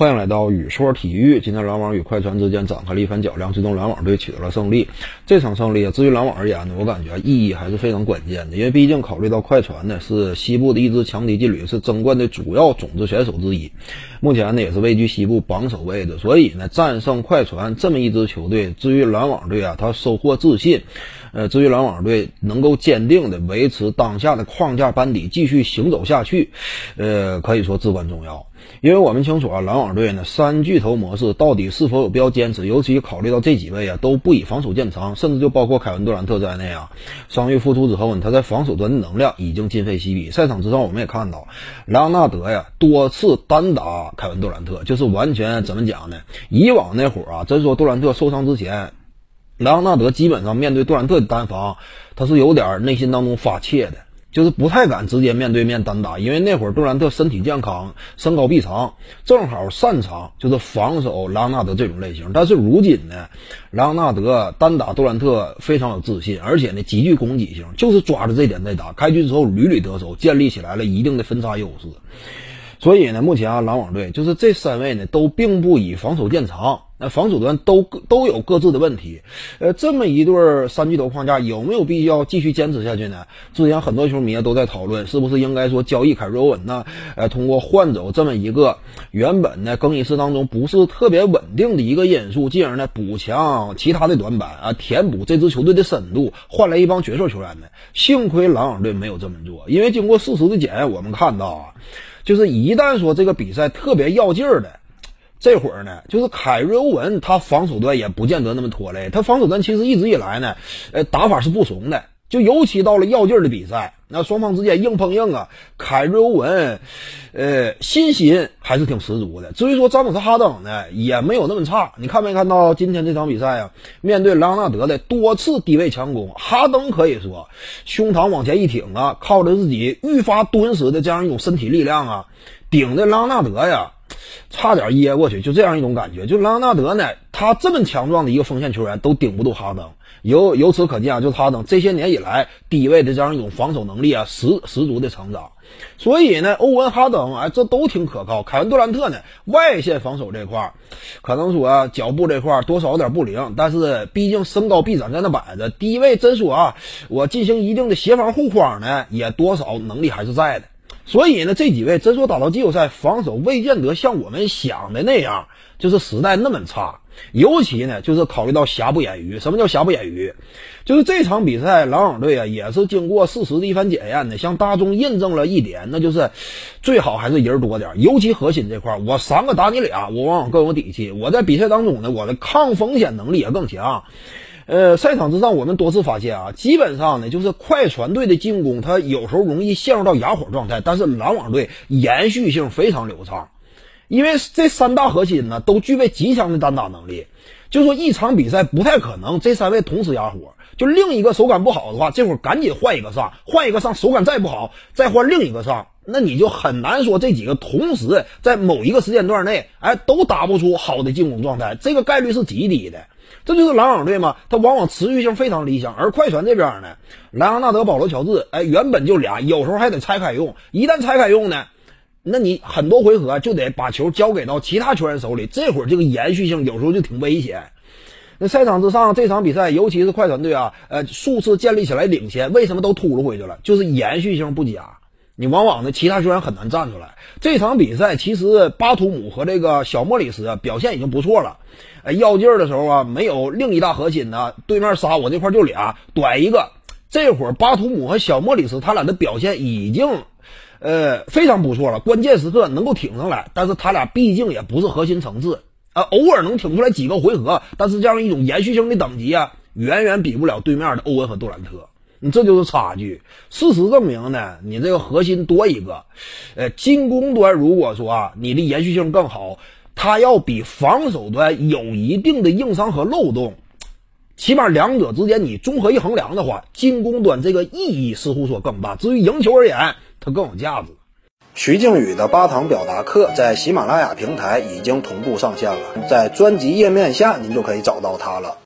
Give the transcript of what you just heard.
欢迎来到雨说体育。今天篮网与快船之间展开了一番较量，最终篮网队取得了胜利。这场胜利啊，至于篮网而言呢，我感觉意义还是非常关键的，因为毕竟考虑到快船呢是西部的一支强敌劲旅，是争冠的主要种子选手之一，目前呢也是位居西部榜首位置，所以呢战胜快船这么一支球队，至于篮网队啊，他收获自信。呃，至于篮网队能够坚定的维持当下的框架班底继续行走下去，呃，可以说至关重要。因为我们清楚啊，篮网队呢三巨头模式到底是否有必要坚持？尤其考虑到这几位啊都不以防守见长，甚至就包括凯文杜兰特在内啊，伤愈复出之后呢，他在防守端的能量已经今非昔比。赛场之上我们也看到，莱昂纳德呀多次单打凯文杜兰特，就是完全怎么讲呢？以往那会儿啊，真说杜兰特受伤之前。莱昂纳德基本上面对杜兰特的单防，他是有点内心当中发怯的，就是不太敢直接面对面单打，因为那会儿杜兰特身体健康，身高臂长，正好擅长就是防守莱昂纳德这种类型。但是如今呢，莱昂纳德单打杜兰特非常有自信，而且呢极具攻击性，就是抓着这点在打，开局之后屡屡得手，建立起来了一定的分差优势。所以呢，目前啊篮网队就是这三位呢都并不以防守见长。那防守端都都有各自的问题，呃，这么一对三巨头框架有没有必要继续坚持下去呢？之前很多球迷都在讨论，是不是应该说交易凯瑞欧文呢？呃，通过换走这么一个原本呢更衣室当中不是特别稳定的一个因素，进而呢补强其他的短板啊，填补这支球队的深度，换来一帮角色球员呢？幸亏篮网队没有这么做，因为经过事实的检验，我们看到啊，就是一旦说这个比赛特别要劲儿的。这会儿呢，就是凯瑞欧文，他防守端也不见得那么拖累。他防守端其实一直以来呢，呃，打法是不怂的。就尤其到了要劲儿的比赛，那双方之间硬碰硬啊，凯瑞欧文，呃，信心还是挺十足的。至于说詹姆斯哈登呢，也没有那么差。你看没看到今天这场比赛啊？面对莱昂纳德的多次低位强攻，哈登可以说胸膛往前一挺啊，靠着自己愈发敦实的这样一种身体力量啊，顶着莱昂纳德呀。差点噎过去，就这样一种感觉。就莱昂纳德呢，他这么强壮的一个锋线球员都顶不住哈登。由由此可见啊，就哈登这些年以来低位的这样一种防守能力啊，十十足的成长。所以呢，欧文、哈登哎，这都挺可靠。凯文杜兰特呢，外线防守这块儿，可能说脚步这块儿多少有点不灵，但是毕竟身高臂展在那摆着，低位真说啊，我进行一定的协防护框呢，也多少能力还是在的。所以呢，这几位真说打到季后赛，防守未见得像我们想的那样，就是实在那么差。尤其呢，就是考虑到瑕不掩瑜。什么叫瑕不掩瑜？就是这场比赛，篮网队啊，也是经过事实的一番检验呢，向大众印证了一点，那就是最好还是人多点，尤其核心这块，我三个打你俩，我往往更有底气。我在比赛当中呢，我的抗风险能力也更强。呃，赛场之上，我们多次发现啊，基本上呢，就是快船队的进攻，它有时候容易陷入到哑火状态，但是篮网队延续性非常流畅，因为这三大核心呢，都具备极强的单打能力。就说一场比赛不太可能这三位同时哑火，就另一个手感不好的话，这会儿赶紧换一个上，换一个上，手感再不好，再换另一个上，那你就很难说这几个同时在某一个时间段内，哎，都打不出好的进攻状态，这个概率是极低的。这就是篮网队嘛，他往往持续性非常理想，而快船这边呢，莱昂纳德、保罗、乔治，哎，原本就俩，有时候还得拆开用。一旦拆开用呢，那你很多回合就得把球交给到其他球员手里，这会儿这个延续性有时候就挺危险。那赛场之上这场比赛，尤其是快船队啊，呃，数次建立起来领先，为什么都秃噜回去了？就是延续性不佳。你往往呢，其他球员很难站出来。这场比赛其实巴图姆和这个小莫里斯啊表现已经不错了。哎，要劲儿的时候啊，没有另一大核心呢，对面仨我这块就俩短一个。这会儿巴图姆和小莫里斯他俩的表现已经，呃，非常不错了。关键时刻能够挺上来，但是他俩毕竟也不是核心层次啊，偶尔能挺出来几个回合，但是这样一种延续性的等级啊，远远比不了对面的欧文和杜兰特。你这就是差距。事实证明呢，你这个核心多一个，呃，进攻端如果说啊，你的延续性更好，它要比防守端有一定的硬伤和漏洞。起码两者之间你综合一衡量的话，进攻端这个意义似乎说更大。至于赢球而言，它更有价值。徐静宇的八堂表达课在喜马拉雅平台已经同步上线了，在专辑页面下您就可以找到它了。